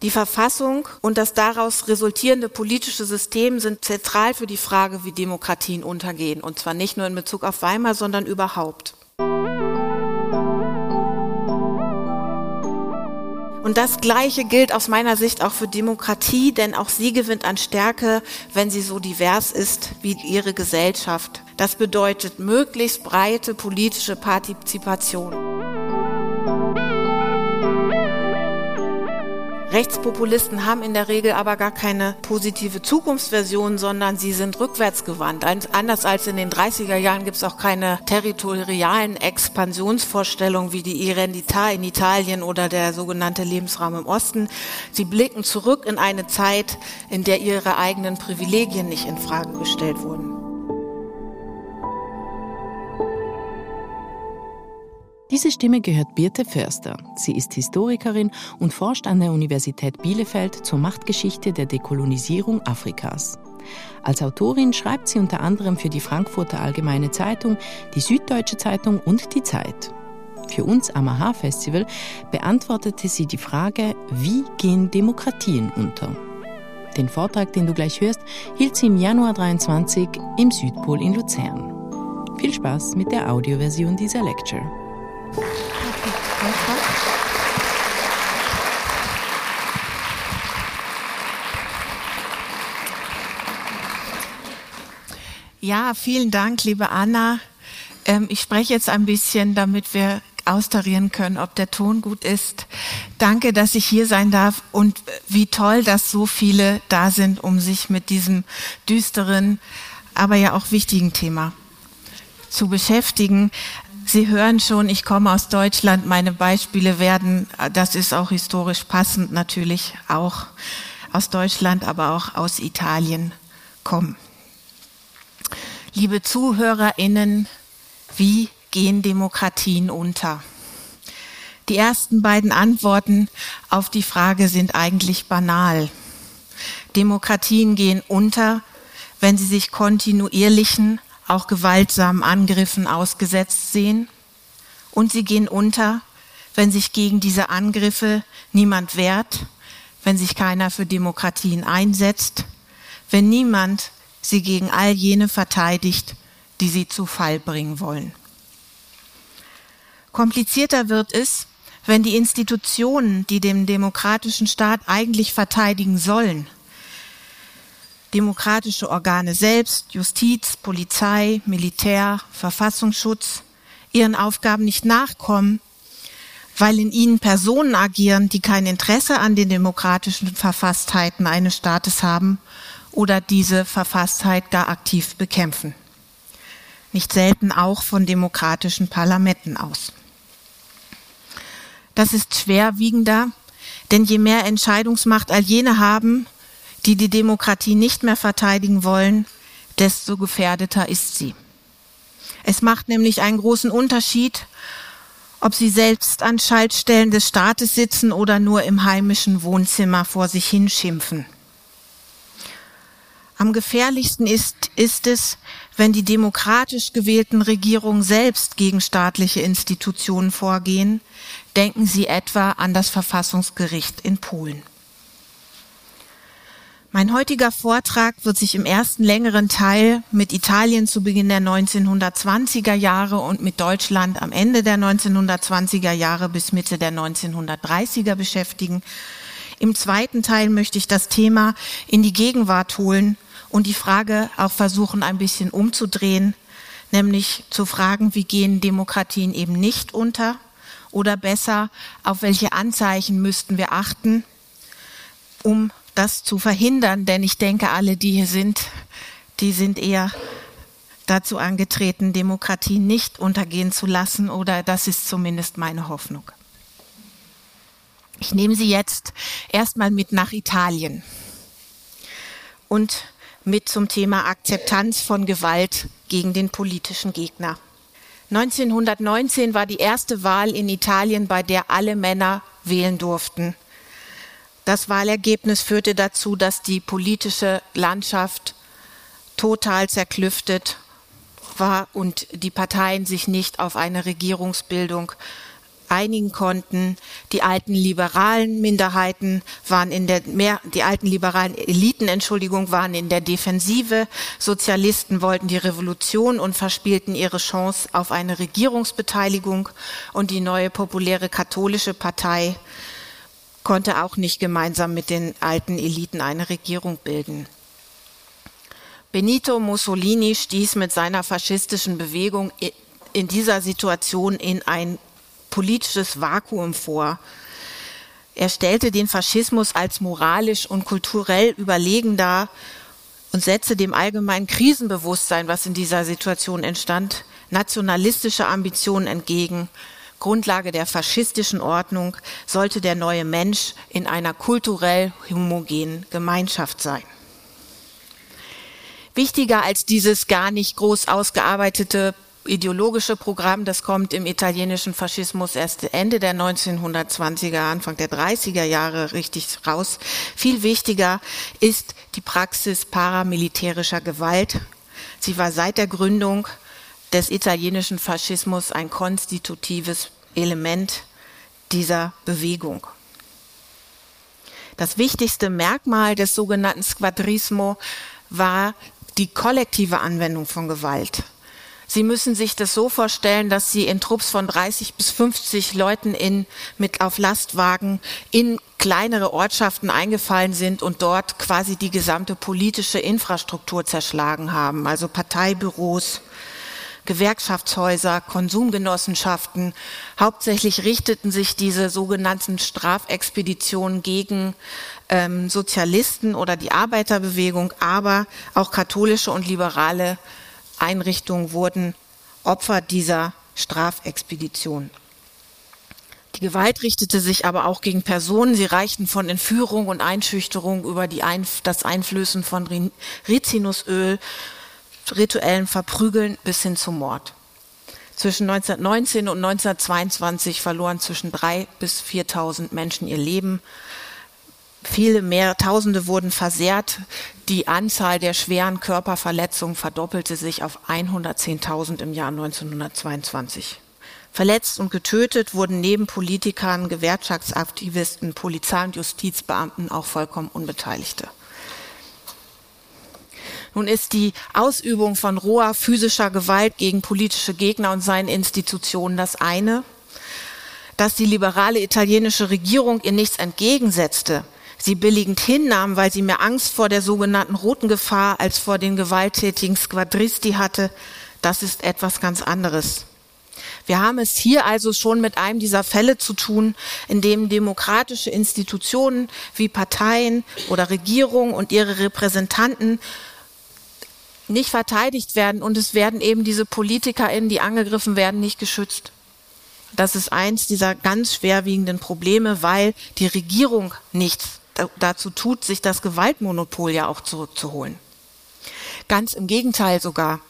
Die Verfassung und das daraus resultierende politische System sind zentral für die Frage, wie Demokratien untergehen. Und zwar nicht nur in Bezug auf Weimar, sondern überhaupt. Und das Gleiche gilt aus meiner Sicht auch für Demokratie, denn auch sie gewinnt an Stärke, wenn sie so divers ist wie ihre Gesellschaft. Das bedeutet möglichst breite politische Partizipation. Rechtspopulisten haben in der Regel aber gar keine positive Zukunftsversion, sondern sie sind rückwärtsgewandt. Anders als in den 30er Jahren gibt es auch keine territorialen Expansionsvorstellungen wie die Irendità in Italien oder der sogenannte Lebensraum im Osten. Sie blicken zurück in eine Zeit, in der ihre eigenen Privilegien nicht in Frage gestellt wurden. Diese Stimme gehört Birte Förster. Sie ist Historikerin und forscht an der Universität Bielefeld zur Machtgeschichte der Dekolonisierung Afrikas. Als Autorin schreibt sie unter anderem für die Frankfurter Allgemeine Zeitung, die Süddeutsche Zeitung und die Zeit. Für uns am AHA-Festival beantwortete sie die Frage, wie gehen Demokratien unter? Den Vortrag, den du gleich hörst, hielt sie im Januar 23 im Südpol in Luzern. Viel Spaß mit der Audioversion dieser Lecture. Ja, vielen Dank, liebe Anna. Ähm, ich spreche jetzt ein bisschen, damit wir austarieren können, ob der Ton gut ist. Danke, dass ich hier sein darf und wie toll, dass so viele da sind, um sich mit diesem düsteren, aber ja auch wichtigen Thema zu beschäftigen. Sie hören schon, ich komme aus Deutschland. Meine Beispiele werden, das ist auch historisch passend natürlich, auch aus Deutschland, aber auch aus Italien kommen. Liebe Zuhörerinnen, wie gehen Demokratien unter? Die ersten beiden Antworten auf die Frage sind eigentlich banal. Demokratien gehen unter, wenn sie sich kontinuierlichen, auch gewaltsamen Angriffen ausgesetzt sehen. Und sie gehen unter, wenn sich gegen diese Angriffe niemand wehrt, wenn sich keiner für Demokratien einsetzt, wenn niemand sie gegen all jene verteidigt, die sie zu Fall bringen wollen. Komplizierter wird es, wenn die Institutionen, die den demokratischen Staat eigentlich verteidigen sollen, demokratische Organe selbst, Justiz, Polizei, Militär, Verfassungsschutz, ihren Aufgaben nicht nachkommen, weil in ihnen Personen agieren, die kein Interesse an den demokratischen Verfasstheiten eines Staates haben oder diese Verfasstheit gar aktiv bekämpfen. Nicht selten auch von demokratischen Parlamenten aus. Das ist schwerwiegender, denn je mehr Entscheidungsmacht all jene haben, die die Demokratie nicht mehr verteidigen wollen, desto gefährdeter ist sie. Es macht nämlich einen großen Unterschied, ob sie selbst an Schaltstellen des Staates sitzen oder nur im heimischen Wohnzimmer vor sich hinschimpfen. Am gefährlichsten ist, ist es, wenn die demokratisch gewählten Regierungen selbst gegen staatliche Institutionen vorgehen. Denken Sie etwa an das Verfassungsgericht in Polen. Mein heutiger Vortrag wird sich im ersten längeren Teil mit Italien zu Beginn der 1920er Jahre und mit Deutschland am Ende der 1920er Jahre bis Mitte der 1930er beschäftigen. Im zweiten Teil möchte ich das Thema in die Gegenwart holen und die Frage auch versuchen, ein bisschen umzudrehen, nämlich zu fragen, wie gehen Demokratien eben nicht unter oder besser, auf welche Anzeichen müssten wir achten, um das zu verhindern, denn ich denke, alle, die hier sind, die sind eher dazu angetreten, Demokratie nicht untergehen zu lassen, oder das ist zumindest meine Hoffnung. Ich nehme Sie jetzt erstmal mit nach Italien und mit zum Thema Akzeptanz von Gewalt gegen den politischen Gegner. 1919 war die erste Wahl in Italien, bei der alle Männer wählen durften. Das Wahlergebnis führte dazu, dass die politische Landschaft total zerklüftet war und die Parteien sich nicht auf eine Regierungsbildung einigen konnten. Die alten liberalen Minderheiten waren in der mehr, die alten liberalen Eliten, Entschuldigung, waren in der Defensive. Sozialisten wollten die Revolution und verspielten ihre Chance auf eine Regierungsbeteiligung. Und die neue populäre katholische Partei konnte auch nicht gemeinsam mit den alten Eliten eine Regierung bilden. Benito Mussolini stieß mit seiner faschistischen Bewegung in dieser Situation in ein politisches Vakuum vor. Er stellte den Faschismus als moralisch und kulturell überlegen dar und setzte dem allgemeinen Krisenbewusstsein, was in dieser Situation entstand, nationalistische Ambitionen entgegen. Grundlage der faschistischen Ordnung sollte der neue Mensch in einer kulturell homogenen Gemeinschaft sein. Wichtiger als dieses gar nicht groß ausgearbeitete ideologische Programm, das kommt im italienischen Faschismus erst Ende der 1920er, Anfang der 30er Jahre richtig raus. Viel wichtiger ist die Praxis paramilitärischer Gewalt. Sie war seit der Gründung des italienischen Faschismus ein konstitutives Element dieser Bewegung. Das wichtigste Merkmal des sogenannten Squadrismo war die kollektive Anwendung von Gewalt. Sie müssen sich das so vorstellen, dass Sie in Trupps von 30 bis 50 Leuten in, mit auf Lastwagen in kleinere Ortschaften eingefallen sind und dort quasi die gesamte politische Infrastruktur zerschlagen haben, also Parteibüros, Gewerkschaftshäuser, Konsumgenossenschaften. Hauptsächlich richteten sich diese sogenannten Strafexpeditionen gegen ähm, Sozialisten oder die Arbeiterbewegung, aber auch katholische und liberale Einrichtungen wurden Opfer dieser Strafexpedition. Die Gewalt richtete sich aber auch gegen Personen. Sie reichten von Entführung und Einschüchterung über Einf das Einflößen von Rizinusöl, rituellen Verprügeln bis hin zum Mord. Zwischen 1919 und 1922 verloren zwischen drei bis 4.000 Menschen ihr Leben. Viele mehr, Tausende wurden versehrt. Die Anzahl der schweren Körperverletzungen verdoppelte sich auf 110.000 im Jahr 1922. Verletzt und getötet wurden neben Politikern, Gewerkschaftsaktivisten, Polizei- und Justizbeamten auch vollkommen Unbeteiligte. Nun ist die Ausübung von roher physischer Gewalt gegen politische Gegner und seine Institutionen das eine. Dass die liberale italienische Regierung ihr nichts entgegensetzte, sie billigend hinnahm, weil sie mehr Angst vor der sogenannten roten Gefahr als vor den gewalttätigen Squadristi hatte, das ist etwas ganz anderes. Wir haben es hier also schon mit einem dieser Fälle zu tun, in dem demokratische Institutionen wie Parteien oder Regierungen und ihre Repräsentanten nicht verteidigt werden und es werden eben diese PolitikerInnen, die angegriffen werden, nicht geschützt. Das ist eins dieser ganz schwerwiegenden Probleme, weil die Regierung nichts dazu tut, sich das Gewaltmonopol ja auch zurückzuholen. Ganz im Gegenteil sogar.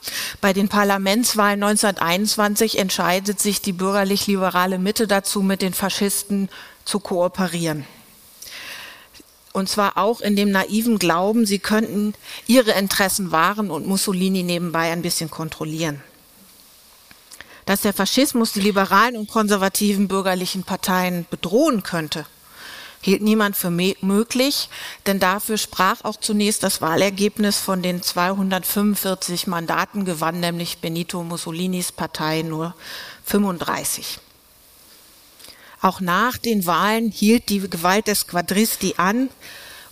Bei den Parlamentswahlen 1921 entscheidet sich die bürgerlich-liberale Mitte dazu, mit den Faschisten zu kooperieren. Und zwar auch in dem naiven Glauben, sie könnten ihre Interessen wahren und Mussolini nebenbei ein bisschen kontrollieren. Dass der Faschismus die liberalen und konservativen bürgerlichen Parteien bedrohen könnte, hielt niemand für möglich, denn dafür sprach auch zunächst das Wahlergebnis von den 245 Mandaten gewann nämlich Benito Mussolinis Partei nur 35. Auch nach den Wahlen hielt die Gewalt des Quadristi an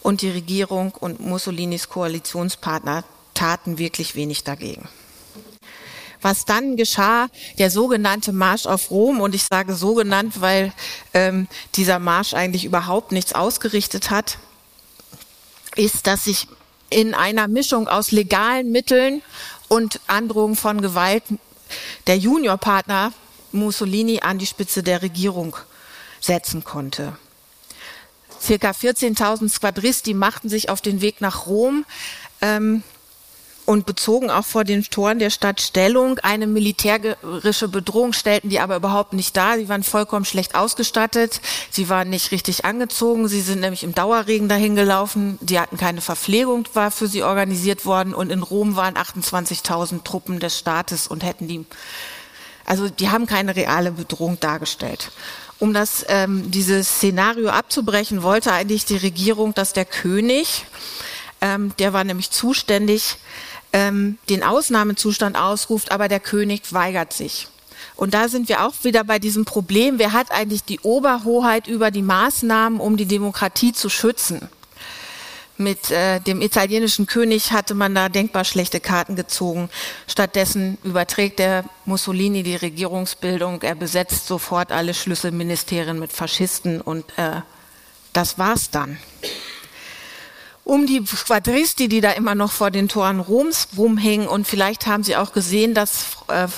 und die Regierung und Mussolinis Koalitionspartner taten wirklich wenig dagegen. Was dann geschah, der sogenannte Marsch auf Rom, und ich sage so genannt, weil ähm, dieser Marsch eigentlich überhaupt nichts ausgerichtet hat, ist, dass sich in einer Mischung aus legalen Mitteln und Androhung von Gewalt der Juniorpartner Mussolini an die Spitze der Regierung setzen konnte. Circa 14.000 Squadristi machten sich auf den Weg nach Rom ähm, und bezogen auch vor den Toren der Stadt Stellung. Eine militärische Bedrohung stellten die aber überhaupt nicht dar. Sie waren vollkommen schlecht ausgestattet. Sie waren nicht richtig angezogen. Sie sind nämlich im Dauerregen dahin gelaufen. Sie hatten keine Verpflegung, war für sie organisiert worden. Und in Rom waren 28.000 Truppen des Staates und hätten die, also die haben keine reale Bedrohung dargestellt. Um das, ähm, dieses Szenario abzubrechen, wollte eigentlich die Regierung, dass der König, ähm, der war nämlich zuständig, ähm, den Ausnahmezustand ausruft, aber der König weigert sich. Und da sind wir auch wieder bei diesem Problem, wer hat eigentlich die Oberhoheit über die Maßnahmen, um die Demokratie zu schützen? Mit äh, dem italienischen König hatte man da denkbar schlechte Karten gezogen. Stattdessen überträgt der Mussolini die Regierungsbildung. Er besetzt sofort alle Schlüsselministerien mit Faschisten und äh, das war's dann. Um die Quadristi, die da immer noch vor den Toren Roms rumhängen und vielleicht haben Sie auch gesehen, dass äh,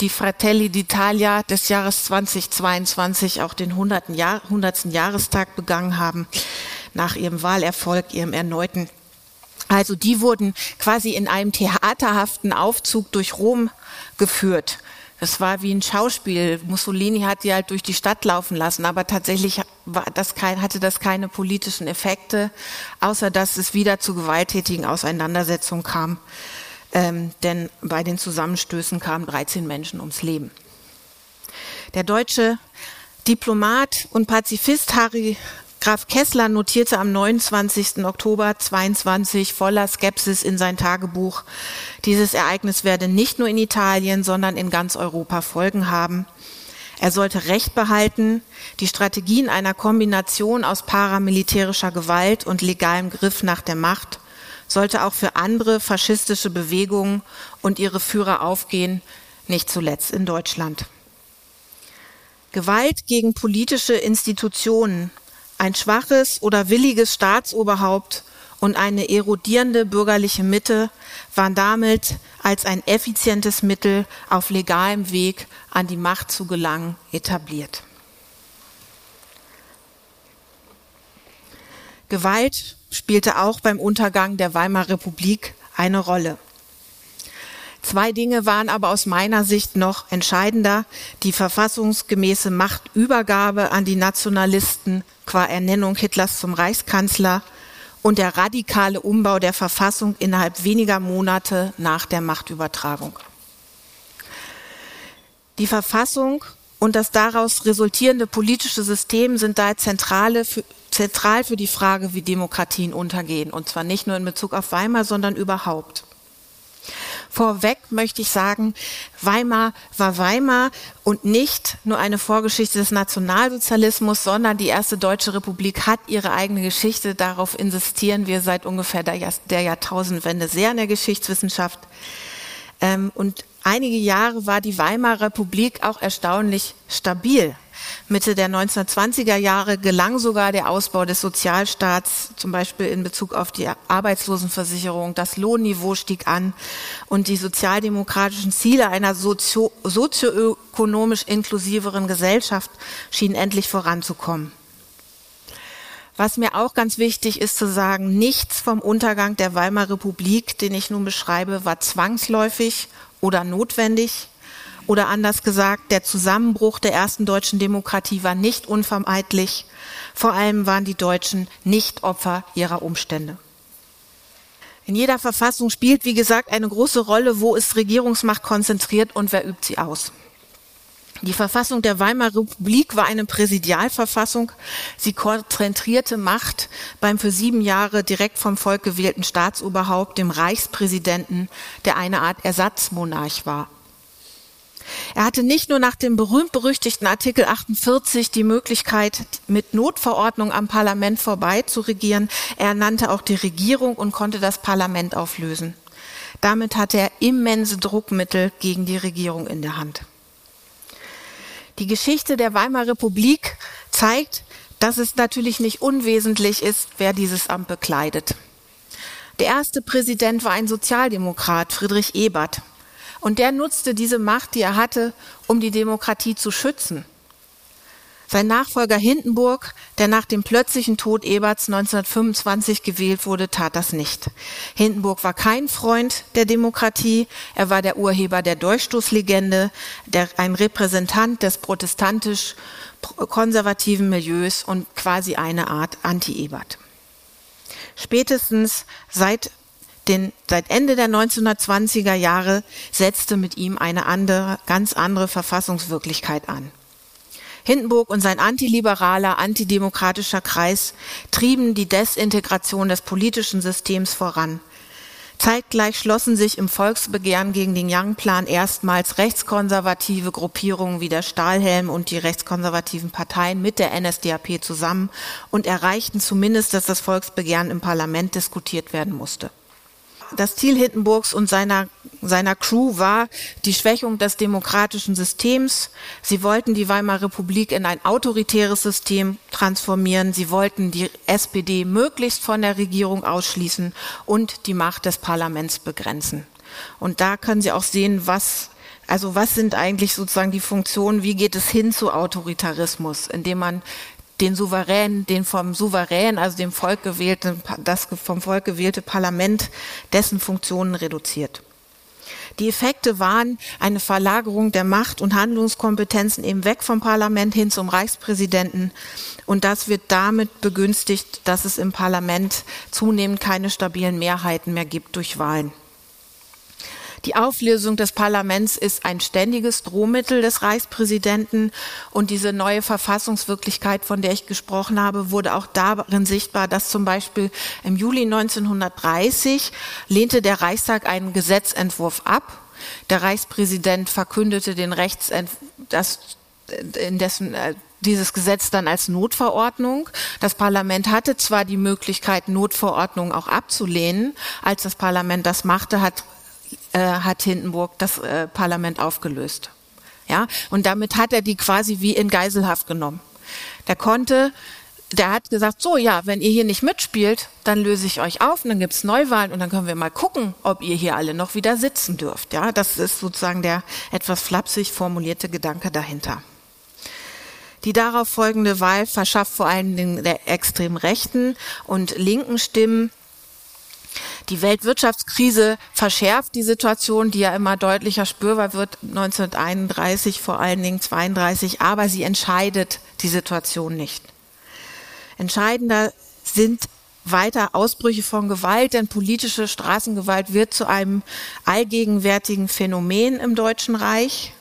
die Fratelli d'Italia des Jahres 2022 auch den 100. Jahr, 100. Jahrestag begangen haben nach ihrem Wahlerfolg, ihrem erneuten. Also die wurden quasi in einem theaterhaften Aufzug durch Rom geführt. Das war wie ein Schauspiel. Mussolini hat die halt durch die Stadt laufen lassen, aber tatsächlich das kein, hatte das keine politischen Effekte, außer dass es wieder zu gewalttätigen Auseinandersetzungen kam. Ähm, denn bei den Zusammenstößen kamen 13 Menschen ums Leben. Der deutsche Diplomat und Pazifist Harry Graf Kessler notierte am 29. Oktober 22 voller Skepsis in sein Tagebuch, dieses Ereignis werde nicht nur in Italien, sondern in ganz Europa Folgen haben. Er sollte Recht behalten, die Strategien einer Kombination aus paramilitärischer Gewalt und legalem Griff nach der Macht sollte auch für andere faschistische Bewegungen und ihre Führer aufgehen, nicht zuletzt in Deutschland. Gewalt gegen politische Institutionen ein schwaches oder williges Staatsoberhaupt und eine erodierende bürgerliche Mitte waren damit als ein effizientes Mittel auf legalem Weg an die Macht zu gelangen etabliert. Gewalt spielte auch beim Untergang der Weimarer Republik eine Rolle. Zwei Dinge waren aber aus meiner Sicht noch entscheidender. Die verfassungsgemäße Machtübergabe an die Nationalisten qua Ernennung Hitlers zum Reichskanzler und der radikale Umbau der Verfassung innerhalb weniger Monate nach der Machtübertragung. Die Verfassung und das daraus resultierende politische System sind daher zentrale für, zentral für die Frage, wie Demokratien untergehen. Und zwar nicht nur in Bezug auf Weimar, sondern überhaupt. Vorweg möchte ich sagen, Weimar war Weimar und nicht nur eine Vorgeschichte des Nationalsozialismus, sondern die erste deutsche Republik hat ihre eigene Geschichte. Darauf insistieren wir seit ungefähr der, Jahr, der Jahrtausendwende sehr in der Geschichtswissenschaft. Ähm, und einige Jahre war die Weimarer Republik auch erstaunlich stabil. Mitte der 1920er Jahre gelang sogar der Ausbau des Sozialstaats, zum Beispiel in Bezug auf die Arbeitslosenversicherung. Das Lohnniveau stieg an und die sozialdemokratischen Ziele einer sozio sozioökonomisch inklusiveren Gesellschaft schienen endlich voranzukommen. Was mir auch ganz wichtig ist zu sagen, nichts vom Untergang der Weimarer Republik, den ich nun beschreibe, war zwangsläufig oder notwendig. Oder anders gesagt, der Zusammenbruch der ersten deutschen Demokratie war nicht unvermeidlich. Vor allem waren die Deutschen nicht Opfer ihrer Umstände. In jeder Verfassung spielt, wie gesagt, eine große Rolle, wo ist Regierungsmacht konzentriert und wer übt sie aus. Die Verfassung der Weimarer Republik war eine Präsidialverfassung. Sie konzentrierte Macht beim für sieben Jahre direkt vom Volk gewählten Staatsoberhaupt, dem Reichspräsidenten, der eine Art Ersatzmonarch war. Er hatte nicht nur nach dem berühmt-berüchtigten Artikel 48 die Möglichkeit, mit Notverordnung am Parlament vorbei zu regieren, er nannte auch die Regierung und konnte das Parlament auflösen. Damit hatte er immense Druckmittel gegen die Regierung in der Hand. Die Geschichte der Weimarer Republik zeigt, dass es natürlich nicht unwesentlich ist, wer dieses Amt bekleidet. Der erste Präsident war ein Sozialdemokrat, Friedrich Ebert. Und der nutzte diese Macht, die er hatte, um die Demokratie zu schützen. Sein Nachfolger Hindenburg, der nach dem plötzlichen Tod Eberts 1925 gewählt wurde, tat das nicht. Hindenburg war kein Freund der Demokratie. Er war der Urheber der Durchstoßlegende, der, ein Repräsentant des protestantisch-konservativen Milieus und quasi eine Art Anti-Ebert. Spätestens seit den, seit Ende der 1920er Jahre setzte mit ihm eine andere, ganz andere Verfassungswirklichkeit an. Hindenburg und sein antiliberaler, antidemokratischer Kreis trieben die Desintegration des politischen Systems voran. Zeitgleich schlossen sich im Volksbegehren gegen den Young-Plan erstmals rechtskonservative Gruppierungen wie der Stahlhelm und die rechtskonservativen Parteien mit der NSDAP zusammen und erreichten zumindest, dass das Volksbegehren im Parlament diskutiert werden musste das Ziel Hindenburgs und seiner, seiner Crew war die Schwächung des demokratischen Systems. Sie wollten die Weimarer Republik in ein autoritäres System transformieren. Sie wollten die SPD möglichst von der Regierung ausschließen und die Macht des Parlaments begrenzen. Und da können Sie auch sehen, was also was sind eigentlich sozusagen die Funktionen, wie geht es hin zu Autoritarismus, indem man den Souverän, den vom Souverän, also dem Volk gewählten, das vom Volk gewählte Parlament, dessen Funktionen reduziert. Die Effekte waren eine Verlagerung der Macht und Handlungskompetenzen eben weg vom Parlament hin zum Reichspräsidenten. Und das wird damit begünstigt, dass es im Parlament zunehmend keine stabilen Mehrheiten mehr gibt durch Wahlen. Die Auflösung des Parlaments ist ein ständiges Drohmittel des Reichspräsidenten und diese neue Verfassungswirklichkeit, von der ich gesprochen habe, wurde auch darin sichtbar, dass zum Beispiel im Juli 1930 lehnte der Reichstag einen Gesetzentwurf ab. Der Reichspräsident verkündete den Rechtsentwurf, in dessen äh, dieses Gesetz dann als Notverordnung. Das Parlament hatte zwar die Möglichkeit, Notverordnungen auch abzulehnen. Als das Parlament das machte, hat äh, hat Hindenburg das äh, Parlament aufgelöst. Ja, und damit hat er die quasi wie in Geiselhaft genommen. Der konnte, der hat gesagt, so ja, wenn ihr hier nicht mitspielt, dann löse ich euch auf und dann gibt's Neuwahlen und dann können wir mal gucken, ob ihr hier alle noch wieder sitzen dürft. Ja, das ist sozusagen der etwas flapsig formulierte Gedanke dahinter. Die darauf folgende Wahl verschafft vor allen Dingen der extrem rechten und linken Stimmen die Weltwirtschaftskrise verschärft die Situation, die ja immer deutlicher spürbar wird, 1931, vor allen Dingen 32, aber sie entscheidet die Situation nicht. Entscheidender sind weiter Ausbrüche von Gewalt, denn politische Straßengewalt wird zu einem allgegenwärtigen Phänomen im Deutschen Reich.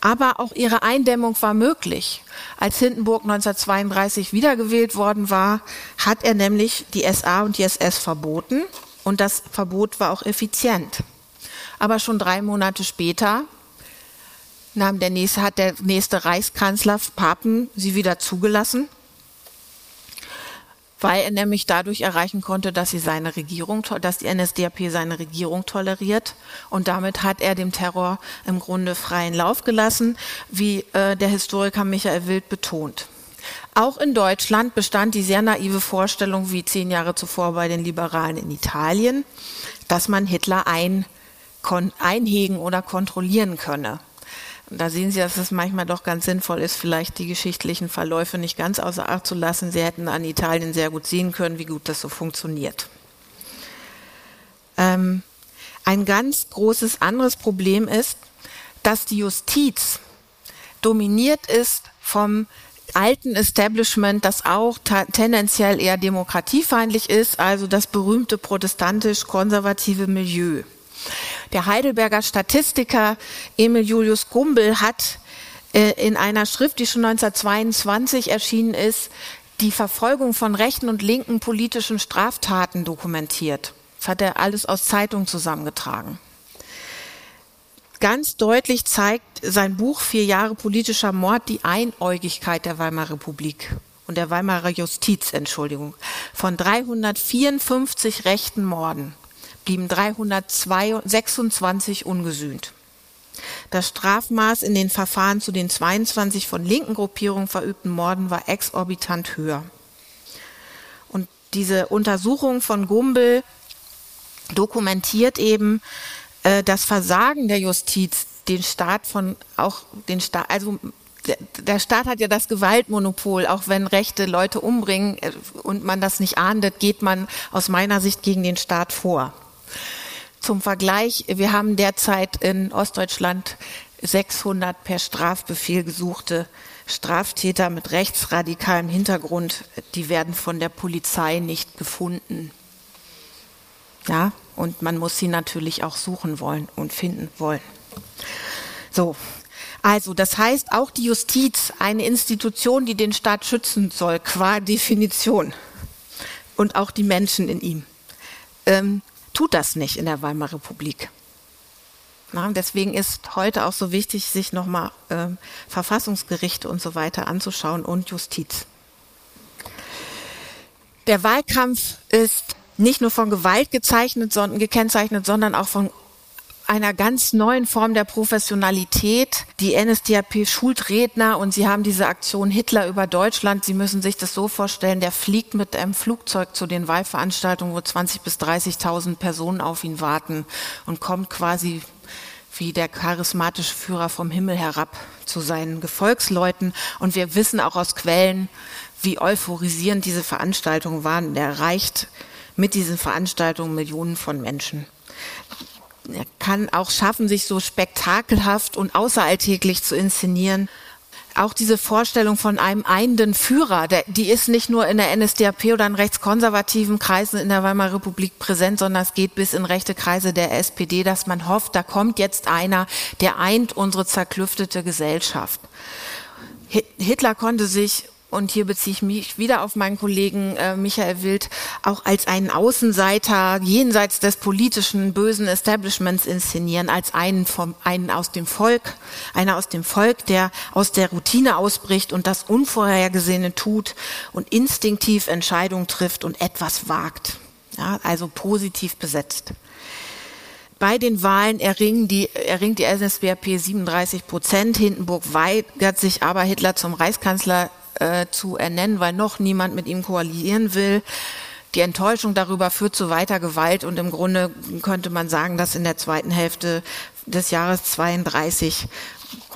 Aber auch ihre Eindämmung war möglich. Als Hindenburg 1932 wiedergewählt worden war, hat er nämlich die SA und die SS verboten und das Verbot war auch effizient. Aber schon drei Monate später nahm der nächste, hat der nächste Reichskanzler Papen sie wieder zugelassen, weil er nämlich dadurch erreichen konnte, dass sie seine Regierung, dass die NSDAP seine Regierung toleriert. Und damit hat er dem Terror im Grunde freien Lauf gelassen, wie äh, der Historiker Michael Wild betont. Auch in Deutschland bestand die sehr naive Vorstellung, wie zehn Jahre zuvor bei den Liberalen in Italien, dass man Hitler ein, einhegen oder kontrollieren könne. Da sehen Sie, dass es manchmal doch ganz sinnvoll ist, vielleicht die geschichtlichen Verläufe nicht ganz außer Acht zu lassen. Sie hätten an Italien sehr gut sehen können, wie gut das so funktioniert. Ähm, ein ganz großes anderes Problem ist, dass die Justiz dominiert ist vom alten Establishment, das auch tendenziell eher demokratiefeindlich ist, also das berühmte protestantisch-konservative Milieu. Der Heidelberger Statistiker Emil Julius Gumbel hat äh, in einer Schrift, die schon 1922 erschienen ist, die Verfolgung von rechten und linken politischen Straftaten dokumentiert. Das hat er alles aus Zeitungen zusammengetragen ganz deutlich zeigt sein Buch Vier Jahre politischer Mord die Einäugigkeit der Weimarer Republik und der Weimarer Justiz, Entschuldigung. Von 354 rechten Morden blieben 326 ungesühnt. Das Strafmaß in den Verfahren zu den 22 von linken Gruppierungen verübten Morden war exorbitant höher. Und diese Untersuchung von Gumbel dokumentiert eben, äh, das Versagen der Justiz, den Staat von auch den Staat, also der Staat hat ja das Gewaltmonopol, auch wenn rechte Leute umbringen äh, und man das nicht ahndet, geht man aus meiner Sicht gegen den Staat vor. Zum Vergleich, wir haben derzeit in Ostdeutschland 600 per Strafbefehl gesuchte Straftäter mit rechtsradikalem Hintergrund, die werden von der Polizei nicht gefunden. Ja, und man muss sie natürlich auch suchen wollen und finden wollen. So. Also, das heißt, auch die Justiz, eine Institution, die den Staat schützen soll, qua Definition, und auch die Menschen in ihm, ähm, tut das nicht in der Weimarer Republik. Na, deswegen ist heute auch so wichtig, sich nochmal äh, Verfassungsgerichte und so weiter anzuschauen und Justiz. Der Wahlkampf ist nicht nur von Gewalt gezeichnet, sondern, gekennzeichnet, sondern auch von einer ganz neuen Form der Professionalität. Die NSDAP schult Redner und sie haben diese Aktion Hitler über Deutschland. Sie müssen sich das so vorstellen, der fliegt mit einem Flugzeug zu den Wahlveranstaltungen, wo 20.000 bis 30.000 Personen auf ihn warten und kommt quasi wie der charismatische Führer vom Himmel herab zu seinen Gefolgsleuten. Und wir wissen auch aus Quellen, wie euphorisierend diese Veranstaltungen waren. Er erreicht mit diesen Veranstaltungen Millionen von Menschen. Er kann auch schaffen, sich so spektakelhaft und außeralltäglich zu inszenieren. Auch diese Vorstellung von einem einenden Führer, der, die ist nicht nur in der NSDAP oder in rechtskonservativen Kreisen in der Weimarer Republik präsent, sondern es geht bis in rechte Kreise der SPD, dass man hofft, da kommt jetzt einer, der eint unsere zerklüftete Gesellschaft. Hitler konnte sich und hier beziehe ich mich wieder auf meinen Kollegen äh, Michael Wild, auch als einen Außenseiter jenseits des politischen bösen Establishments inszenieren, als einen vom einen aus dem Volk, einer aus dem Volk, der aus der Routine ausbricht und das Unvorhergesehene tut und instinktiv Entscheidungen trifft und etwas wagt. Ja, also positiv besetzt. Bei den Wahlen erringen die, erringt die SSBAP 37 Prozent. Hindenburg weigert sich aber, Hitler zum Reichskanzler äh, zu ernennen, weil noch niemand mit ihm koalieren will. Die Enttäuschung darüber führt zu weiter Gewalt und im Grunde könnte man sagen, dass in der zweiten Hälfte des Jahres 32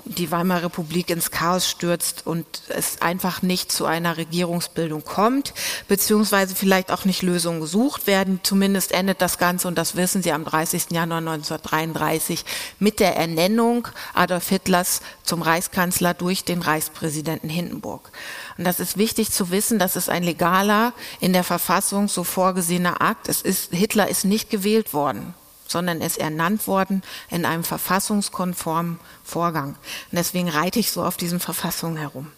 die Weimarer Republik ins Chaos stürzt und es einfach nicht zu einer Regierungsbildung kommt, beziehungsweise vielleicht auch nicht Lösungen gesucht werden. Zumindest endet das Ganze, und das wissen Sie, am 30. Januar 1933 mit der Ernennung Adolf Hitlers zum Reichskanzler durch den Reichspräsidenten Hindenburg. Und das ist wichtig zu wissen, das ist ein legaler, in der Verfassung so vorgesehener Akt. Es ist, Hitler ist nicht gewählt worden sondern ist ernannt worden in einem verfassungskonformen Vorgang. Und deswegen reite ich so auf diesen Verfassungen herum.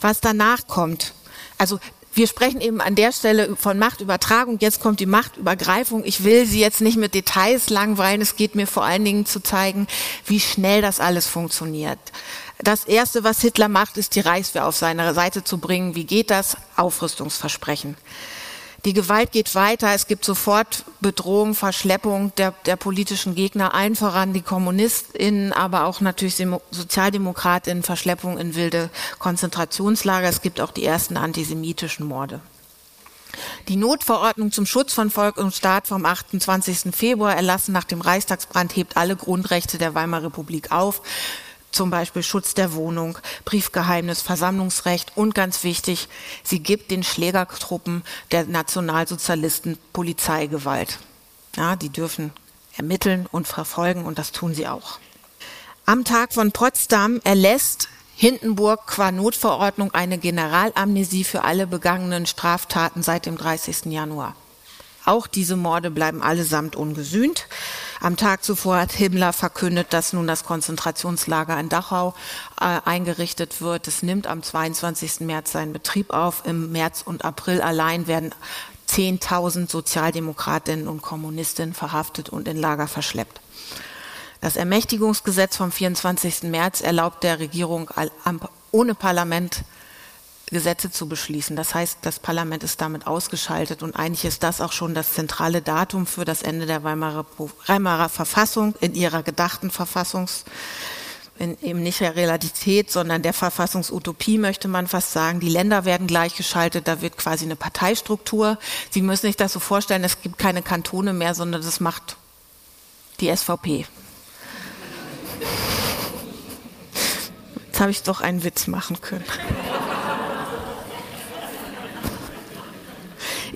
Was danach kommt, also wir sprechen eben an der Stelle von Machtübertragung, jetzt kommt die Machtübergreifung. Ich will Sie jetzt nicht mit Details langweilen, es geht mir vor allen Dingen zu zeigen, wie schnell das alles funktioniert. Das Erste, was Hitler macht, ist die Reichswehr auf seine Seite zu bringen. Wie geht das? Aufrüstungsversprechen. Die Gewalt geht weiter. Es gibt sofort Bedrohung, Verschleppung der, der politischen Gegner, allen voran die KommunistInnen, aber auch natürlich SozialdemokratInnen, Verschleppung in wilde Konzentrationslager. Es gibt auch die ersten antisemitischen Morde. Die Notverordnung zum Schutz von Volk und Staat vom 28. Februar erlassen nach dem Reichstagsbrand hebt alle Grundrechte der Weimarer Republik auf zum Beispiel Schutz der Wohnung, Briefgeheimnis, Versammlungsrecht und ganz wichtig, sie gibt den Schlägertruppen der Nationalsozialisten Polizeigewalt. Ja, die dürfen ermitteln und verfolgen und das tun sie auch. Am Tag von Potsdam erlässt Hindenburg qua Notverordnung eine Generalamnesie für alle begangenen Straftaten seit dem 30. Januar. Auch diese Morde bleiben allesamt ungesühnt. Am Tag zuvor hat Himmler verkündet, dass nun das Konzentrationslager in Dachau äh, eingerichtet wird. Es nimmt am 22. März seinen Betrieb auf. Im März und April allein werden 10.000 Sozialdemokratinnen und Kommunistinnen verhaftet und in Lager verschleppt. Das Ermächtigungsgesetz vom 24. März erlaubt der Regierung ohne Parlament Gesetze zu beschließen. Das heißt, das Parlament ist damit ausgeschaltet und eigentlich ist das auch schon das zentrale Datum für das Ende der Weimarer, Weimarer Verfassung in ihrer gedachten Verfassungs in, eben nicht der Realität, sondern der Verfassungsutopie möchte man fast sagen. Die Länder werden gleichgeschaltet, da wird quasi eine Parteistruktur. Sie müssen sich das so vorstellen, es gibt keine Kantone mehr, sondern das macht die SVP. Jetzt habe ich doch einen Witz machen können.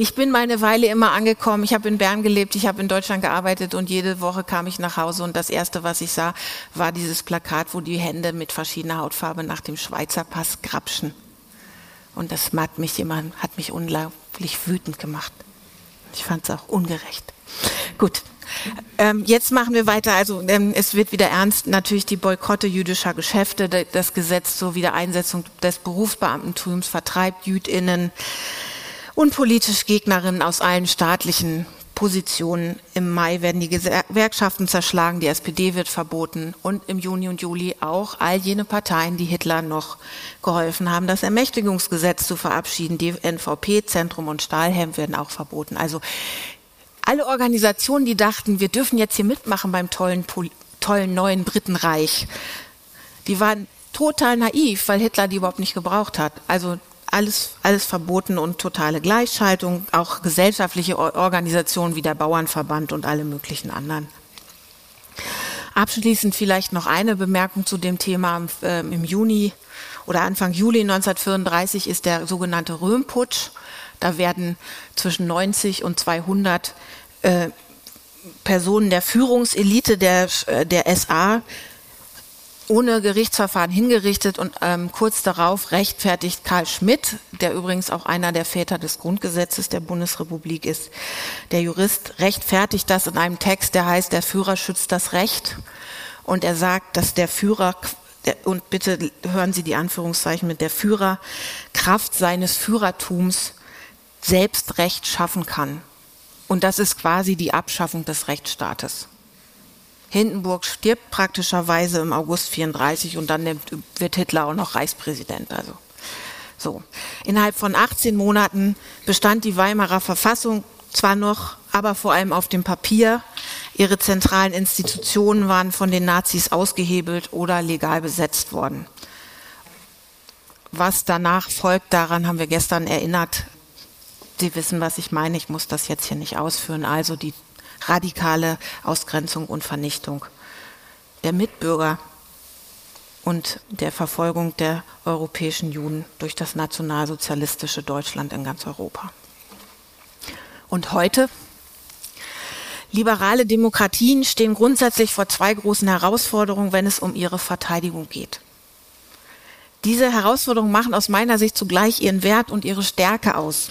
Ich bin meine Weile immer angekommen. Ich habe in Bern gelebt, ich habe in Deutschland gearbeitet und jede Woche kam ich nach Hause und das erste, was ich sah, war dieses Plakat, wo die Hände mit verschiedener Hautfarbe nach dem Schweizer Pass grapschen. Und das hat mich immer, hat mich unglaublich wütend gemacht. Ich fand es auch ungerecht. Gut. Ähm, jetzt machen wir weiter. Also ähm, es wird wieder ernst. Natürlich die Boykotte jüdischer Geschäfte. Das Gesetz zur Wiedereinsetzung des Berufsbeamtentums vertreibt Jüdinnen und politische Gegnerinnen aus allen staatlichen Positionen. Im Mai werden die Gewerkschaften zerschlagen, die SPD wird verboten und im Juni und Juli auch all jene Parteien, die Hitler noch geholfen haben, das Ermächtigungsgesetz zu verabschieden. Die NVP, Zentrum und Stahlhelm werden auch verboten. Also alle Organisationen, die dachten, wir dürfen jetzt hier mitmachen beim tollen, tollen neuen Britenreich, die waren total naiv, weil Hitler die überhaupt nicht gebraucht hat. Also alles, alles verboten und totale Gleichschaltung, auch gesellschaftliche Organisationen wie der Bauernverband und alle möglichen anderen. Abschließend vielleicht noch eine Bemerkung zu dem Thema. Äh, Im Juni oder Anfang Juli 1934 ist der sogenannte Röhmputsch. Da werden zwischen 90 und 200 äh, Personen der Führungselite der, äh, der SA ohne Gerichtsverfahren hingerichtet und ähm, kurz darauf rechtfertigt Karl Schmidt, der übrigens auch einer der Väter des Grundgesetzes der Bundesrepublik ist, der Jurist rechtfertigt das in einem Text, der heißt, der Führer schützt das Recht. Und er sagt, dass der Führer, und bitte hören Sie die Anführungszeichen mit, der Führer Kraft seines Führertums selbst Recht schaffen kann. Und das ist quasi die Abschaffung des Rechtsstaates. Hindenburg stirbt praktischerweise im August 34 und dann wird Hitler auch noch Reichspräsident. Also so. Innerhalb von 18 Monaten bestand die Weimarer Verfassung zwar noch, aber vor allem auf dem Papier. Ihre zentralen Institutionen waren von den Nazis ausgehebelt oder legal besetzt worden. Was danach folgt, daran haben wir gestern erinnert. Sie wissen, was ich meine. Ich muss das jetzt hier nicht ausführen. Also die radikale Ausgrenzung und Vernichtung der Mitbürger und der Verfolgung der europäischen Juden durch das nationalsozialistische Deutschland in ganz Europa. Und heute? Liberale Demokratien stehen grundsätzlich vor zwei großen Herausforderungen, wenn es um ihre Verteidigung geht. Diese Herausforderungen machen aus meiner Sicht zugleich ihren Wert und ihre Stärke aus.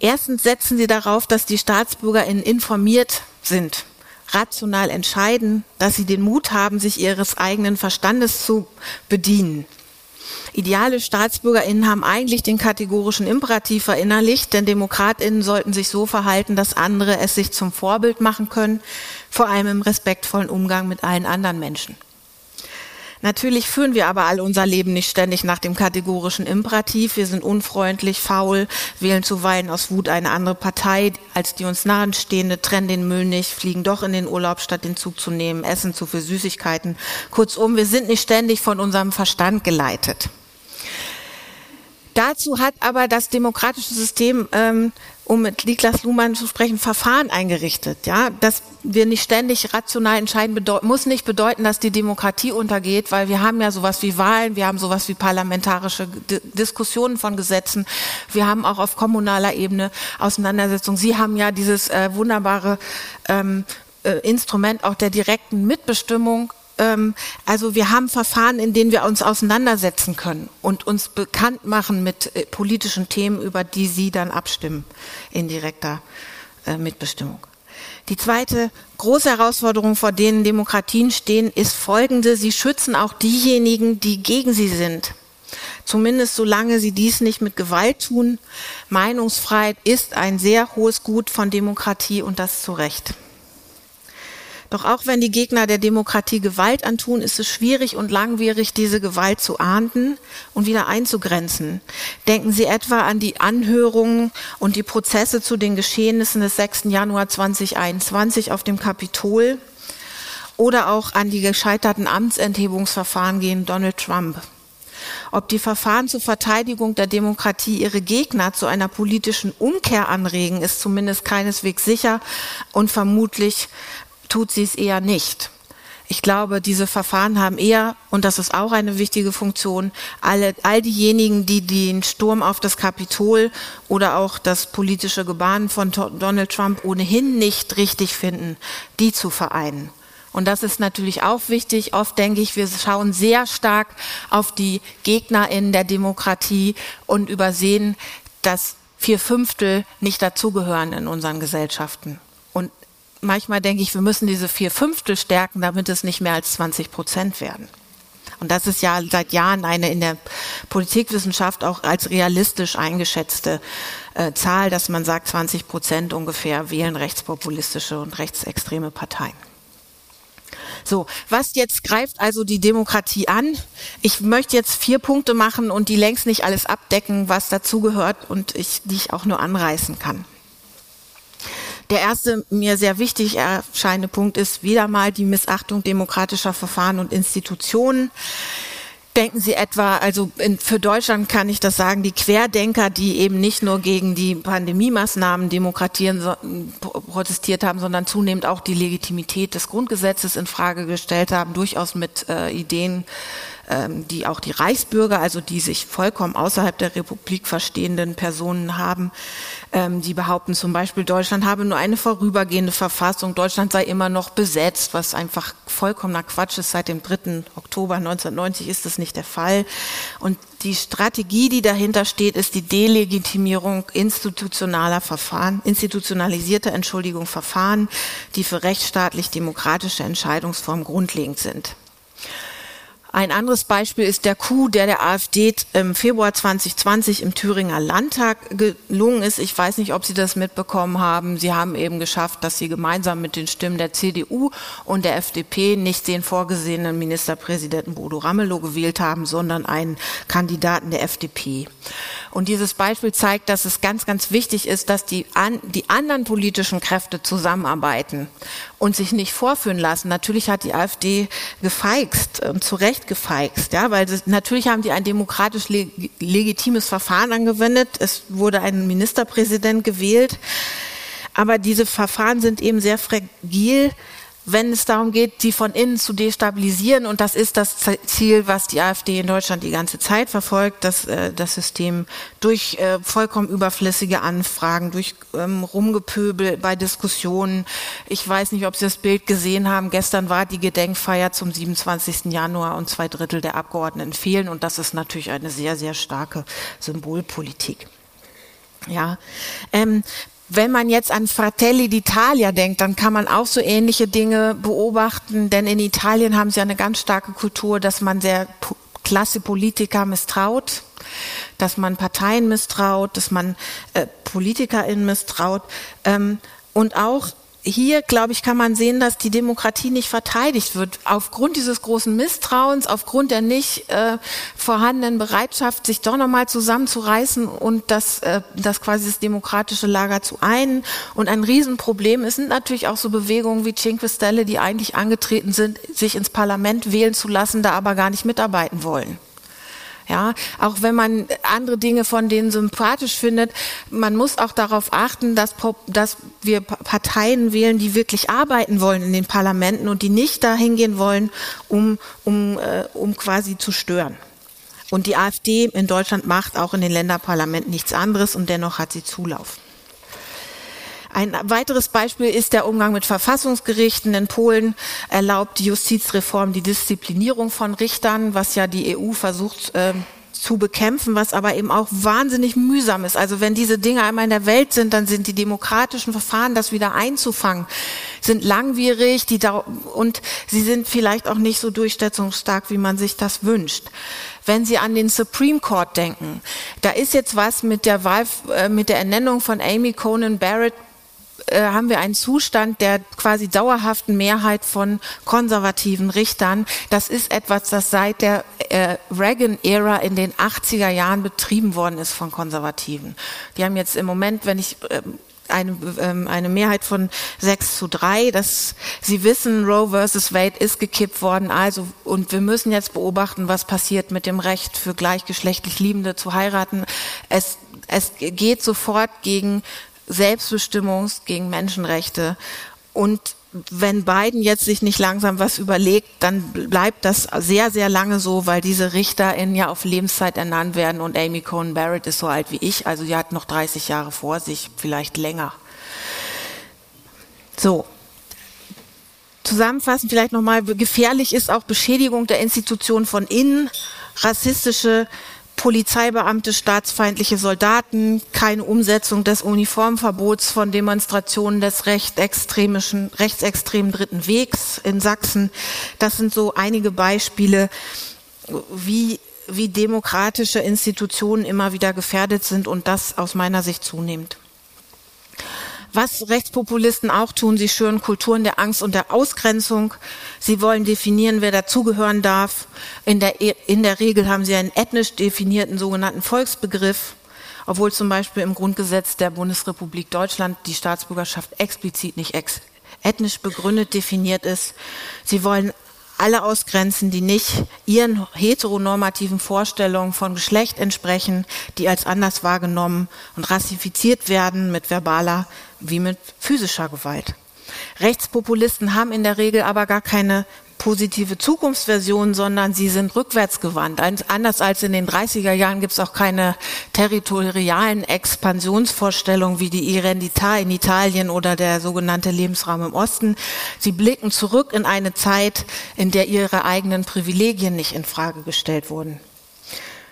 Erstens setzen sie darauf, dass die StaatsbürgerInnen informiert sind, rational entscheiden, dass sie den Mut haben, sich ihres eigenen Verstandes zu bedienen. Ideale StaatsbürgerInnen haben eigentlich den kategorischen Imperativ verinnerlicht, denn DemokratInnen sollten sich so verhalten, dass andere es sich zum Vorbild machen können, vor allem im respektvollen Umgang mit allen anderen Menschen. Natürlich führen wir aber all unser Leben nicht ständig nach dem kategorischen Imperativ. Wir sind unfreundlich, faul, wählen zuweilen aus Wut eine andere Partei als die uns nahestehende, trennen den Müll nicht, fliegen doch in den Urlaub, statt den Zug zu nehmen, essen zu viel Süßigkeiten. Kurzum, wir sind nicht ständig von unserem Verstand geleitet. Dazu hat aber das demokratische System ähm, um mit Niklas Luhmann zu sprechen, Verfahren eingerichtet. Ja, dass wir nicht ständig rational entscheiden, muss nicht bedeuten, dass die Demokratie untergeht, weil wir haben ja sowas wie Wahlen, wir haben sowas wie parlamentarische D Diskussionen von Gesetzen, wir haben auch auf kommunaler Ebene Auseinandersetzungen. Sie haben ja dieses äh, wunderbare ähm, äh, Instrument auch der direkten Mitbestimmung ähm, also wir haben Verfahren, in denen wir uns auseinandersetzen können und uns bekannt machen mit äh, politischen Themen, über die Sie dann abstimmen in direkter äh, Mitbestimmung. Die zweite große Herausforderung, vor denen Demokratien stehen, ist folgende. Sie schützen auch diejenigen, die gegen sie sind. Zumindest solange sie dies nicht mit Gewalt tun. Meinungsfreiheit ist ein sehr hohes Gut von Demokratie und das zu Recht. Doch auch wenn die Gegner der Demokratie Gewalt antun, ist es schwierig und langwierig, diese Gewalt zu ahnden und wieder einzugrenzen. Denken Sie etwa an die Anhörungen und die Prozesse zu den Geschehnissen des 6. Januar 2021 auf dem Kapitol oder auch an die gescheiterten Amtsenthebungsverfahren gegen Donald Trump. Ob die Verfahren zur Verteidigung der Demokratie ihre Gegner zu einer politischen Umkehr anregen, ist zumindest keineswegs sicher und vermutlich tut sie es eher nicht. Ich glaube, diese Verfahren haben eher, und das ist auch eine wichtige Funktion, alle, all diejenigen, die den Sturm auf das Kapitol oder auch das politische Gebaren von Donald Trump ohnehin nicht richtig finden, die zu vereinen. Und das ist natürlich auch wichtig. Oft denke ich, wir schauen sehr stark auf die Gegner in der Demokratie und übersehen, dass vier Fünftel nicht dazugehören in unseren Gesellschaften. Und manchmal denke ich, wir müssen diese vier Fünftel stärken, damit es nicht mehr als 20 Prozent werden. Und das ist ja seit Jahren eine in der Politikwissenschaft auch als realistisch eingeschätzte äh, Zahl, dass man sagt, 20 Prozent ungefähr wählen rechtspopulistische und rechtsextreme Parteien. So, was jetzt greift also die Demokratie an? Ich möchte jetzt vier Punkte machen und die längst nicht alles abdecken, was dazugehört und ich, die ich auch nur anreißen kann. Der erste mir sehr wichtig erscheinende Punkt ist wieder mal die Missachtung demokratischer Verfahren und Institutionen. Denken Sie etwa, also in, für Deutschland kann ich das sagen, die Querdenker, die eben nicht nur gegen die Pandemiemaßnahmen demokratieren, so, protestiert haben, sondern zunehmend auch die Legitimität des Grundgesetzes in Frage gestellt haben, durchaus mit äh, Ideen die auch die Reichsbürger, also die sich vollkommen außerhalb der Republik verstehenden Personen haben. Ähm, die behaupten zum Beispiel, Deutschland habe nur eine vorübergehende Verfassung, Deutschland sei immer noch besetzt, was einfach vollkommener Quatsch ist. Seit dem 3. Oktober 1990 ist das nicht der Fall. Und die Strategie, die dahinter steht, ist die Delegitimierung institutionaler Verfahren, institutionalisierter Entschuldigung Verfahren, die für rechtsstaatlich demokratische Entscheidungsformen grundlegend sind. Ein anderes Beispiel ist der Coup, der der AfD im Februar 2020 im Thüringer Landtag gelungen ist. Ich weiß nicht, ob Sie das mitbekommen haben. Sie haben eben geschafft, dass Sie gemeinsam mit den Stimmen der CDU und der FDP nicht den vorgesehenen Ministerpräsidenten Bodo Ramelow gewählt haben, sondern einen Kandidaten der FDP. Und dieses Beispiel zeigt, dass es ganz, ganz wichtig ist, dass die, an, die anderen politischen Kräfte zusammenarbeiten und sich nicht vorführen lassen. Natürlich hat die AfD gefeixt, äh, zu Recht gefeixt, ja, weil das, natürlich haben die ein demokratisch leg legitimes Verfahren angewendet. Es wurde ein Ministerpräsident gewählt. Aber diese Verfahren sind eben sehr fragil wenn es darum geht, die von innen zu destabilisieren. Und das ist das Ziel, was die AfD in Deutschland die ganze Zeit verfolgt, dass äh, das System durch äh, vollkommen überflüssige Anfragen, durch ähm, Rumgepöbel bei Diskussionen. Ich weiß nicht, ob Sie das Bild gesehen haben. Gestern war die Gedenkfeier zum 27. Januar und zwei Drittel der Abgeordneten fehlen. Und das ist natürlich eine sehr, sehr starke Symbolpolitik. Ja, ähm, wenn man jetzt an Fratelli d'Italia denkt, dann kann man auch so ähnliche Dinge beobachten, denn in Italien haben sie eine ganz starke Kultur, dass man sehr Klasse Politiker misstraut, dass man Parteien misstraut, dass man äh, PolitikerInnen misstraut ähm, und auch hier, glaube ich, kann man sehen, dass die Demokratie nicht verteidigt wird. Aufgrund dieses großen Misstrauens, aufgrund der nicht äh, vorhandenen Bereitschaft, sich doch nochmal zusammenzureißen und das, äh, das quasi das demokratische Lager zu einen. Und ein Riesenproblem ist, sind natürlich auch so Bewegungen wie Cinque Stelle, die eigentlich angetreten sind, sich ins Parlament wählen zu lassen, da aber gar nicht mitarbeiten wollen. Ja, auch wenn man andere Dinge von denen sympathisch findet, man muss auch darauf achten, dass, dass wir Parteien wählen, die wirklich arbeiten wollen in den Parlamenten und die nicht dahin gehen wollen, um, um, äh, um quasi zu stören. Und die AfD in Deutschland macht auch in den Länderparlamenten nichts anderes und dennoch hat sie Zulauf. Ein weiteres Beispiel ist der Umgang mit Verfassungsgerichten. In Polen erlaubt die Justizreform die Disziplinierung von Richtern, was ja die EU versucht äh, zu bekämpfen, was aber eben auch wahnsinnig mühsam ist. Also wenn diese Dinge einmal in der Welt sind, dann sind die demokratischen Verfahren, das wieder einzufangen, sind langwierig die und sie sind vielleicht auch nicht so durchsetzungsstark, wie man sich das wünscht. Wenn Sie an den Supreme Court denken, da ist jetzt was mit der Wahl, äh, mit der Ernennung von Amy Conan Barrett äh, haben wir einen Zustand der quasi dauerhaften Mehrheit von konservativen Richtern. Das ist etwas, das seit der äh, Reagan-Ära in den 80er Jahren betrieben worden ist von Konservativen. Die haben jetzt im Moment, wenn ich äh, eine, ähm, eine Mehrheit von sechs zu drei. dass Sie wissen, Roe versus Wade ist gekippt worden. Also, und wir müssen jetzt beobachten, was passiert mit dem Recht für gleichgeschlechtlich Liebende zu heiraten. Es, es geht sofort gegen Selbstbestimmungs gegen Menschenrechte. Und wenn Biden jetzt sich nicht langsam was überlegt, dann bleibt das sehr, sehr lange so, weil diese RichterInnen ja auf Lebenszeit ernannt werden und Amy Cohen Barrett ist so alt wie ich, also sie hat noch 30 Jahre vor sich, vielleicht länger. So. Zusammenfassend vielleicht nochmal, gefährlich ist auch Beschädigung der Institutionen von innen, rassistische Polizeibeamte, staatsfeindliche Soldaten, keine Umsetzung des Uniformverbots von Demonstrationen des rechtsextremischen, rechtsextremen Dritten Wegs in Sachsen. Das sind so einige Beispiele, wie, wie demokratische Institutionen immer wieder gefährdet sind und das aus meiner Sicht zunehmend. Was Rechtspopulisten auch tun, sie schüren Kulturen der Angst und der Ausgrenzung. Sie wollen definieren, wer dazugehören darf. In der, in der Regel haben sie einen ethnisch definierten sogenannten Volksbegriff, obwohl zum Beispiel im Grundgesetz der Bundesrepublik Deutschland die Staatsbürgerschaft explizit nicht ex ethnisch begründet definiert ist. Sie wollen alle ausgrenzen, die nicht ihren heteronormativen Vorstellungen von Geschlecht entsprechen, die als anders wahrgenommen und rassifiziert werden mit verbaler wie mit physischer Gewalt. Rechtspopulisten haben in der Regel aber gar keine positive Zukunftsversion, sondern sie sind rückwärtsgewandt. Anders als in den 30er Jahren gibt es auch keine territorialen Expansionsvorstellungen wie die Irendita in Italien oder der sogenannte Lebensraum im Osten. Sie blicken zurück in eine Zeit, in der ihre eigenen Privilegien nicht in Frage gestellt wurden.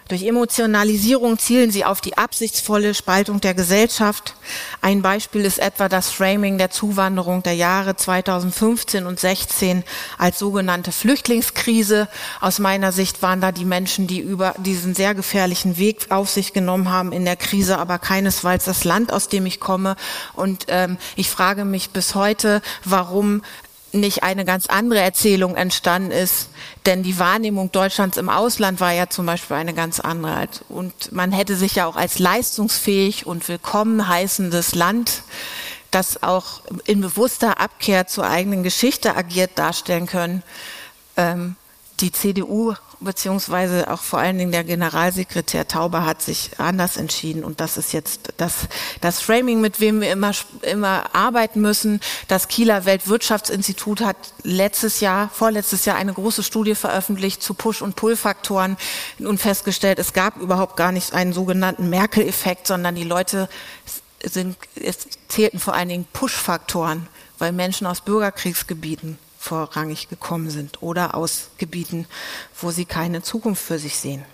Durch Emotionalisierung zielen sie auf die absichtsvolle Spaltung der Gesellschaft. Ein Beispiel ist etwa das Framing der Zuwanderung der Jahre 2015 und 16 als sogenannte Flüchtlingskrise. Aus meiner Sicht waren da die Menschen, die über diesen sehr gefährlichen Weg auf sich genommen haben in der Krise, aber keinesfalls das Land, aus dem ich komme. Und ähm, ich frage mich bis heute, warum nicht eine ganz andere Erzählung entstanden ist. Denn die Wahrnehmung Deutschlands im Ausland war ja zum Beispiel eine ganz andere. Und man hätte sich ja auch als leistungsfähig und willkommen heißendes Land, das auch in bewusster Abkehr zur eigenen Geschichte agiert, darstellen können. Ähm, die CDU beziehungsweise auch vor allen Dingen der Generalsekretär Tauber hat sich anders entschieden und das ist jetzt das, das Framing, mit wem wir immer, immer arbeiten müssen. Das Kieler Weltwirtschaftsinstitut hat letztes Jahr, vorletztes Jahr eine große Studie veröffentlicht zu Push- und Pull-Faktoren und festgestellt, es gab überhaupt gar nicht einen sogenannten Merkel-Effekt, sondern die Leute sind, es zählten vor allen Dingen Push-Faktoren, weil Menschen aus Bürgerkriegsgebieten vorrangig gekommen sind oder aus Gebieten, wo sie keine Zukunft für sich sehen.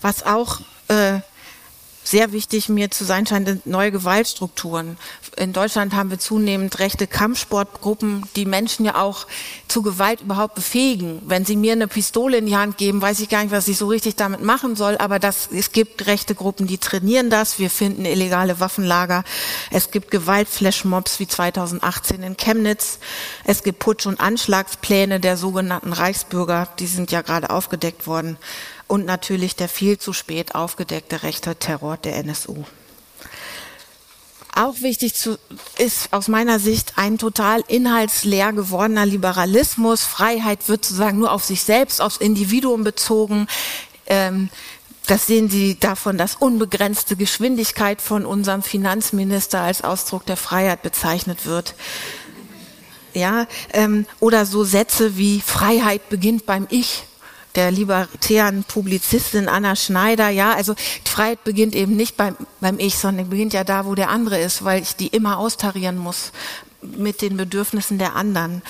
Was auch äh, sehr wichtig mir zu sein scheint, neue Gewaltstrukturen. In Deutschland haben wir zunehmend rechte Kampfsportgruppen, die Menschen ja auch zu Gewalt überhaupt befähigen. Wenn sie mir eine Pistole in die Hand geben, weiß ich gar nicht, was ich so richtig damit machen soll, aber das, es gibt rechte Gruppen, die trainieren das. Wir finden illegale Waffenlager. Es gibt Gewaltflashmobs wie 2018 in Chemnitz. Es gibt Putsch- und Anschlagspläne der sogenannten Reichsbürger, die sind ja gerade aufgedeckt worden und natürlich der viel zu spät aufgedeckte rechte Terror der NSU. Auch wichtig zu, ist aus meiner Sicht ein total inhaltsleer gewordener Liberalismus. Freiheit wird sozusagen nur auf sich selbst, aufs Individuum bezogen. Ähm, das sehen Sie davon, dass unbegrenzte Geschwindigkeit von unserem Finanzminister als Ausdruck der Freiheit bezeichnet wird. Ja, ähm, oder so Sätze wie Freiheit beginnt beim Ich der libertären Publizistin Anna Schneider, ja, also Freiheit beginnt eben nicht beim, beim Ich, sondern beginnt ja da, wo der andere ist, weil ich die immer austarieren muss mit den Bedürfnissen der anderen.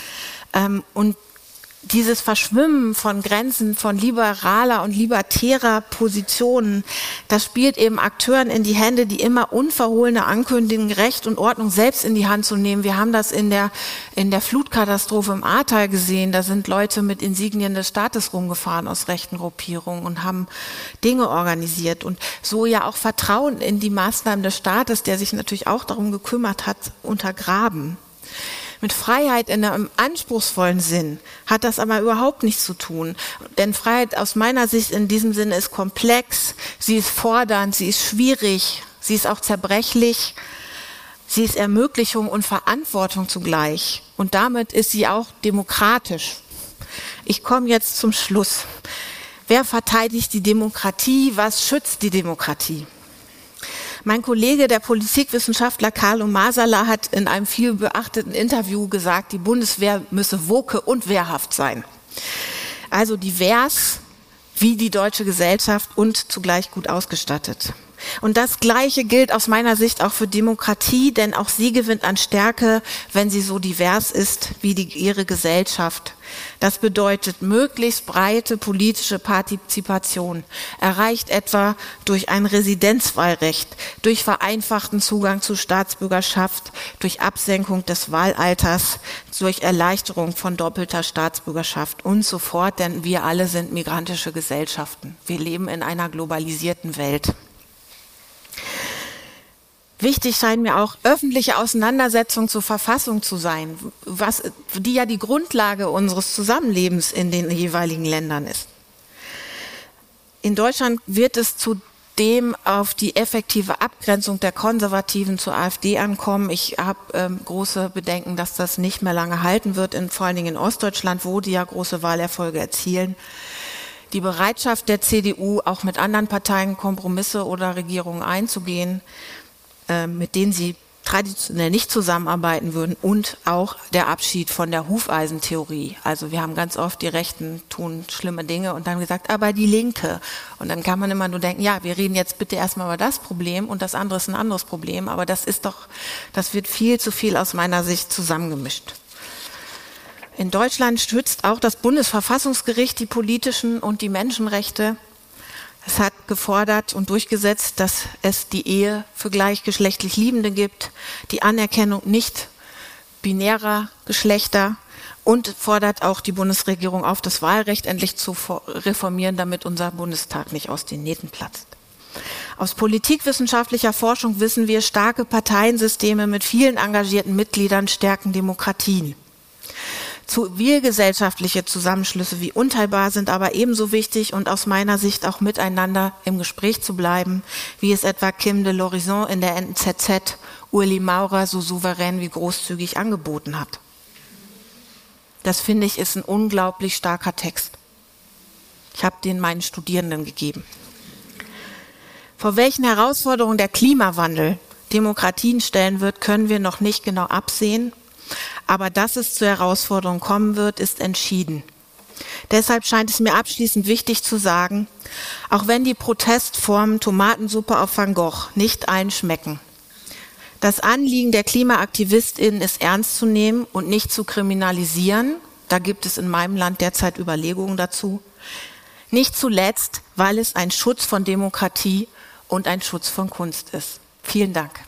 Ähm, und dieses Verschwimmen von Grenzen von liberaler und libertärer Positionen, das spielt eben Akteuren in die Hände, die immer unverhohlene ankündigen, Recht und Ordnung selbst in die Hand zu nehmen. Wir haben das in der, in der Flutkatastrophe im Ahrtal gesehen. Da sind Leute mit Insignien des Staates rumgefahren aus rechten Gruppierungen und haben Dinge organisiert und so ja auch Vertrauen in die Maßnahmen des Staates, der sich natürlich auch darum gekümmert hat, untergraben. Mit Freiheit in einem anspruchsvollen Sinn hat das aber überhaupt nichts zu tun. Denn Freiheit aus meiner Sicht in diesem Sinne ist komplex, sie ist fordernd, sie ist schwierig, sie ist auch zerbrechlich, sie ist Ermöglichung und Verantwortung zugleich. Und damit ist sie auch demokratisch. Ich komme jetzt zum Schluss. Wer verteidigt die Demokratie? Was schützt die Demokratie? Mein Kollege, der Politikwissenschaftler Carlo Masala, hat in einem viel beachteten Interview gesagt, die Bundeswehr müsse woke und wehrhaft sein. Also divers wie die deutsche Gesellschaft und zugleich gut ausgestattet. Und das Gleiche gilt aus meiner Sicht auch für Demokratie, denn auch sie gewinnt an Stärke, wenn sie so divers ist wie die, ihre Gesellschaft. Das bedeutet möglichst breite politische Partizipation, erreicht etwa durch ein Residenzwahlrecht, durch vereinfachten Zugang zu Staatsbürgerschaft, durch Absenkung des Wahlalters, durch Erleichterung von doppelter Staatsbürgerschaft und so fort, denn wir alle sind migrantische Gesellschaften. Wir leben in einer globalisierten Welt. Wichtig scheint mir auch öffentliche Auseinandersetzung zur Verfassung zu sein, was, die ja die Grundlage unseres Zusammenlebens in den jeweiligen Ländern ist. In Deutschland wird es zudem auf die effektive Abgrenzung der Konservativen zur AfD ankommen. Ich habe ähm, große Bedenken, dass das nicht mehr lange halten wird, in, vor allen Dingen in Ostdeutschland, wo die ja große Wahlerfolge erzielen. Die Bereitschaft der CDU, auch mit anderen Parteien Kompromisse oder Regierungen einzugehen, mit denen sie traditionell nicht zusammenarbeiten würden und auch der Abschied von der Hufeisentheorie. Also wir haben ganz oft die Rechten tun schlimme Dinge und dann gesagt, aber die Linke. Und dann kann man immer nur denken, ja, wir reden jetzt bitte erstmal über das Problem und das andere ist ein anderes Problem. Aber das ist doch, das wird viel zu viel aus meiner Sicht zusammengemischt. In Deutschland schützt auch das Bundesverfassungsgericht die politischen und die Menschenrechte. Es hat gefordert und durchgesetzt, dass es die Ehe für gleichgeschlechtlich Liebende gibt, die Anerkennung nicht binärer Geschlechter und fordert auch die Bundesregierung auf, das Wahlrecht endlich zu reformieren, damit unser Bundestag nicht aus den Nähten platzt. Aus politikwissenschaftlicher Forschung wissen wir, starke Parteiensysteme mit vielen engagierten Mitgliedern stärken Demokratien. Zivilgesellschaftliche Zusammenschlüsse wie unteilbar sind aber ebenso wichtig und aus meiner Sicht auch miteinander im Gespräch zu bleiben, wie es etwa Kim de l'Horizon in der NZZ Uli Maurer so souverän wie großzügig angeboten hat. Das finde ich ist ein unglaublich starker Text. Ich habe den meinen Studierenden gegeben. Vor welchen Herausforderungen der Klimawandel Demokratien stellen wird, können wir noch nicht genau absehen. Aber dass es zur Herausforderung kommen wird, ist entschieden. Deshalb scheint es mir abschließend wichtig zu sagen, auch wenn die Protestformen Tomatensuppe auf Van Gogh nicht allen schmecken, das Anliegen der Klimaaktivistinnen ist ernst zu nehmen und nicht zu kriminalisieren. Da gibt es in meinem Land derzeit Überlegungen dazu. Nicht zuletzt, weil es ein Schutz von Demokratie und ein Schutz von Kunst ist. Vielen Dank.